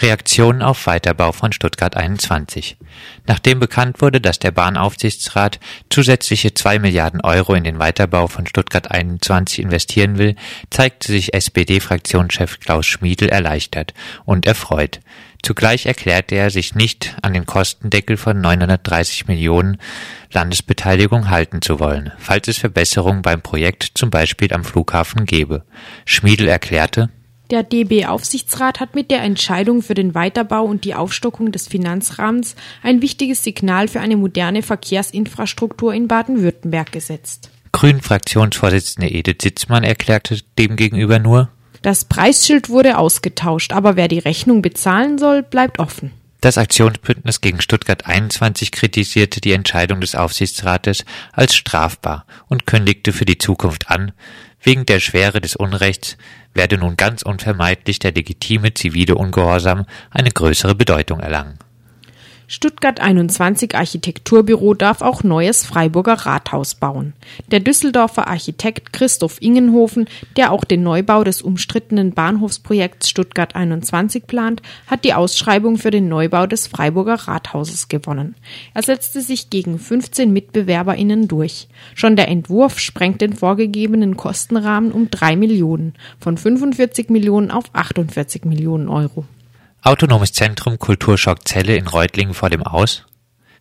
Reaktionen auf Weiterbau von Stuttgart 21. Nachdem bekannt wurde, dass der Bahnaufsichtsrat zusätzliche zwei Milliarden Euro in den Weiterbau von Stuttgart 21 investieren will, zeigte sich SPD-Fraktionschef Klaus Schmiedel erleichtert und erfreut. Zugleich erklärte er sich nicht an den Kostendeckel von 930 Millionen Landesbeteiligung halten zu wollen, falls es Verbesserungen beim Projekt zum Beispiel am Flughafen gebe. Schmiedel erklärte, der DB-Aufsichtsrat hat mit der Entscheidung für den Weiterbau und die Aufstockung des Finanzrahmens ein wichtiges Signal für eine moderne Verkehrsinfrastruktur in Baden-Württemberg gesetzt. Grünen-Fraktionsvorsitzende Edith Sitzmann erklärte demgegenüber nur, das Preisschild wurde ausgetauscht, aber wer die Rechnung bezahlen soll, bleibt offen. Das Aktionsbündnis gegen Stuttgart 21 kritisierte die Entscheidung des Aufsichtsrates als strafbar und kündigte für die Zukunft an, wegen der Schwere des Unrechts werde nun ganz unvermeidlich der legitime zivile Ungehorsam eine größere Bedeutung erlangen Stuttgart 21 Architekturbüro darf auch neues Freiburger Rathaus bauen. Der Düsseldorfer Architekt Christoph Ingenhofen, der auch den Neubau des umstrittenen Bahnhofsprojekts Stuttgart 21 plant, hat die Ausschreibung für den Neubau des Freiburger Rathauses gewonnen. Er setzte sich gegen 15 MitbewerberInnen durch. Schon der Entwurf sprengt den vorgegebenen Kostenrahmen um drei Millionen, von 45 Millionen auf 48 Millionen Euro. Autonomes Zentrum Kulturschock Zelle in Reutlingen vor dem Aus.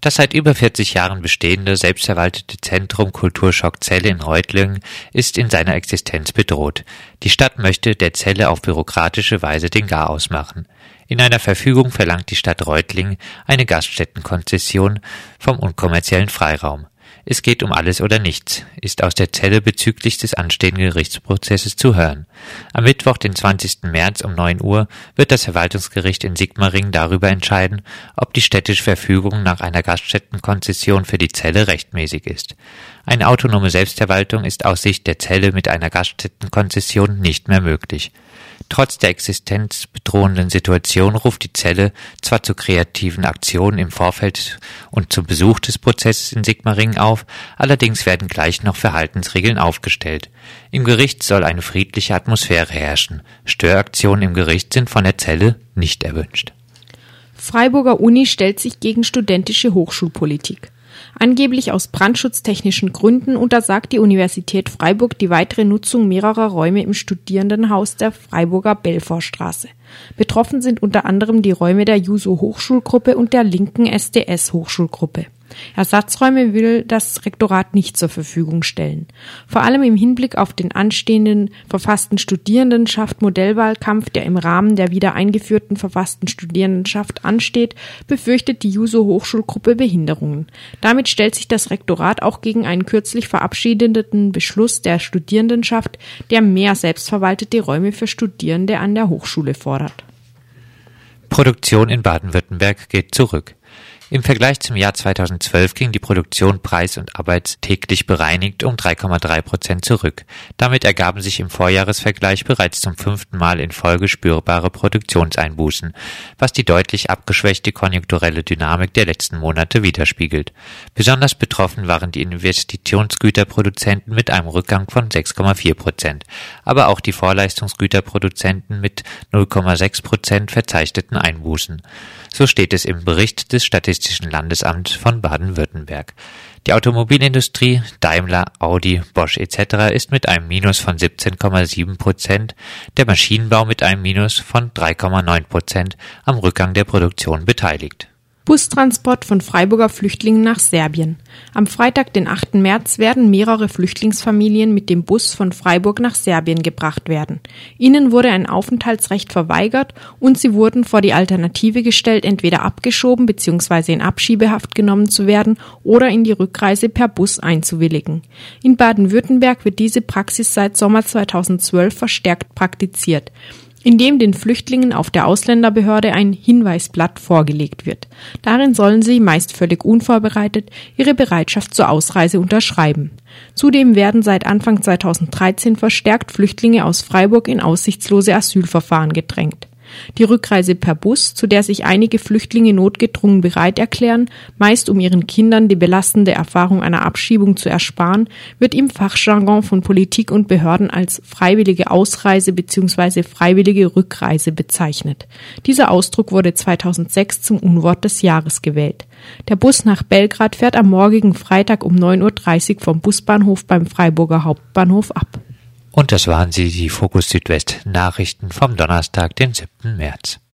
Das seit über 40 Jahren bestehende, selbstverwaltete Zentrum Kulturschock Zelle in Reutlingen ist in seiner Existenz bedroht. Die Stadt möchte der Zelle auf bürokratische Weise den Garaus machen. In einer Verfügung verlangt die Stadt Reutlingen eine Gaststättenkonzession vom unkommerziellen Freiraum. Es geht um alles oder nichts, ist aus der Zelle bezüglich des anstehenden Gerichtsprozesses zu hören. Am Mittwoch, den 20. März um 9 Uhr, wird das Verwaltungsgericht in Sigmaringen darüber entscheiden, ob die städtische Verfügung nach einer Gaststättenkonzession für die Zelle rechtmäßig ist. Eine autonome Selbstverwaltung ist aus Sicht der Zelle mit einer Gaststättenkonzession nicht mehr möglich. Trotz der existenzbedrohenden Situation ruft die Zelle zwar zu kreativen Aktionen im Vorfeld und zum Besuch des Prozesses in Sigmaringen auf, allerdings werden gleich noch Verhaltensregeln aufgestellt. Im Gericht soll eine friedliche Atmosphäre herrschen. Störaktionen im Gericht sind von der Zelle nicht erwünscht. Freiburger Uni stellt sich gegen studentische Hochschulpolitik. Angeblich aus brandschutztechnischen Gründen untersagt die Universität Freiburg die weitere Nutzung mehrerer Räume im Studierendenhaus der Freiburger Belfortstraße. Betroffen sind unter anderem die Räume der Juso Hochschulgruppe und der linken SDS Hochschulgruppe. Ersatzräume will das Rektorat nicht zur Verfügung stellen. Vor allem im Hinblick auf den anstehenden verfassten Studierendenschaft Modellwahlkampf, der im Rahmen der wieder eingeführten verfassten Studierendenschaft ansteht, befürchtet die Juso Hochschulgruppe Behinderungen. Damit stellt sich das Rektorat auch gegen einen kürzlich verabschiedeten Beschluss der Studierendenschaft, der mehr selbstverwaltete Räume für Studierende an der Hochschule fordert. Produktion in Baden-Württemberg geht zurück. Im Vergleich zum Jahr 2012 ging die Produktion preis- und arbeitstäglich bereinigt um 3,3 Prozent zurück. Damit ergaben sich im Vorjahresvergleich bereits zum fünften Mal in Folge spürbare Produktionseinbußen, was die deutlich abgeschwächte konjunkturelle Dynamik der letzten Monate widerspiegelt. Besonders betroffen waren die Investitionsgüterproduzenten mit einem Rückgang von 6,4 Prozent, aber auch die Vorleistungsgüterproduzenten mit 0,6 Prozent verzeichneten Einbußen. So steht es im Bericht des Statistischen Landesamts von Baden-Württemberg. Die Automobilindustrie Daimler, Audi, Bosch etc. ist mit einem Minus von 17,7 Prozent, der Maschinenbau mit einem Minus von 3,9 Prozent am Rückgang der Produktion beteiligt Bustransport von Freiburger Flüchtlingen nach Serbien. Am Freitag, den 8. März, werden mehrere Flüchtlingsfamilien mit dem Bus von Freiburg nach Serbien gebracht werden. Ihnen wurde ein Aufenthaltsrecht verweigert und sie wurden vor die Alternative gestellt, entweder abgeschoben bzw. in Abschiebehaft genommen zu werden oder in die Rückreise per Bus einzuwilligen. In Baden-Württemberg wird diese Praxis seit Sommer 2012 verstärkt praktiziert indem den Flüchtlingen auf der Ausländerbehörde ein Hinweisblatt vorgelegt wird. Darin sollen sie, meist völlig unvorbereitet, ihre Bereitschaft zur Ausreise unterschreiben. Zudem werden seit Anfang 2013 verstärkt Flüchtlinge aus Freiburg in aussichtslose Asylverfahren gedrängt. Die Rückreise per Bus, zu der sich einige Flüchtlinge notgedrungen bereit erklären, meist um ihren Kindern die belastende Erfahrung einer Abschiebung zu ersparen, wird im Fachjargon von Politik und Behörden als freiwillige Ausreise bzw. freiwillige Rückreise bezeichnet. Dieser Ausdruck wurde 2006 zum Unwort des Jahres gewählt. Der Bus nach Belgrad fährt am morgigen Freitag um 9.30 Uhr vom Busbahnhof beim Freiburger Hauptbahnhof ab. Und das waren sie, die Fokus Südwest Nachrichten vom Donnerstag, den 7. März.